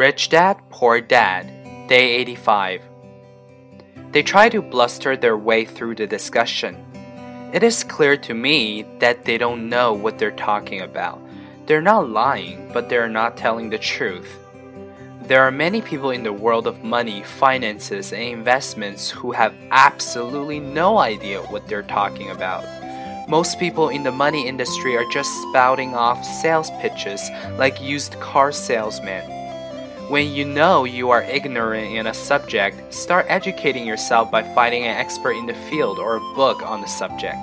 Rich Dad, Poor Dad, Day 85. They try to bluster their way through the discussion. It is clear to me that they don't know what they're talking about. They're not lying, but they're not telling the truth. There are many people in the world of money, finances, and investments who have absolutely no idea what they're talking about. Most people in the money industry are just spouting off sales pitches like used car salesmen. When you know you are ignorant in a subject, start educating yourself by finding an expert in the field or a book on the subject.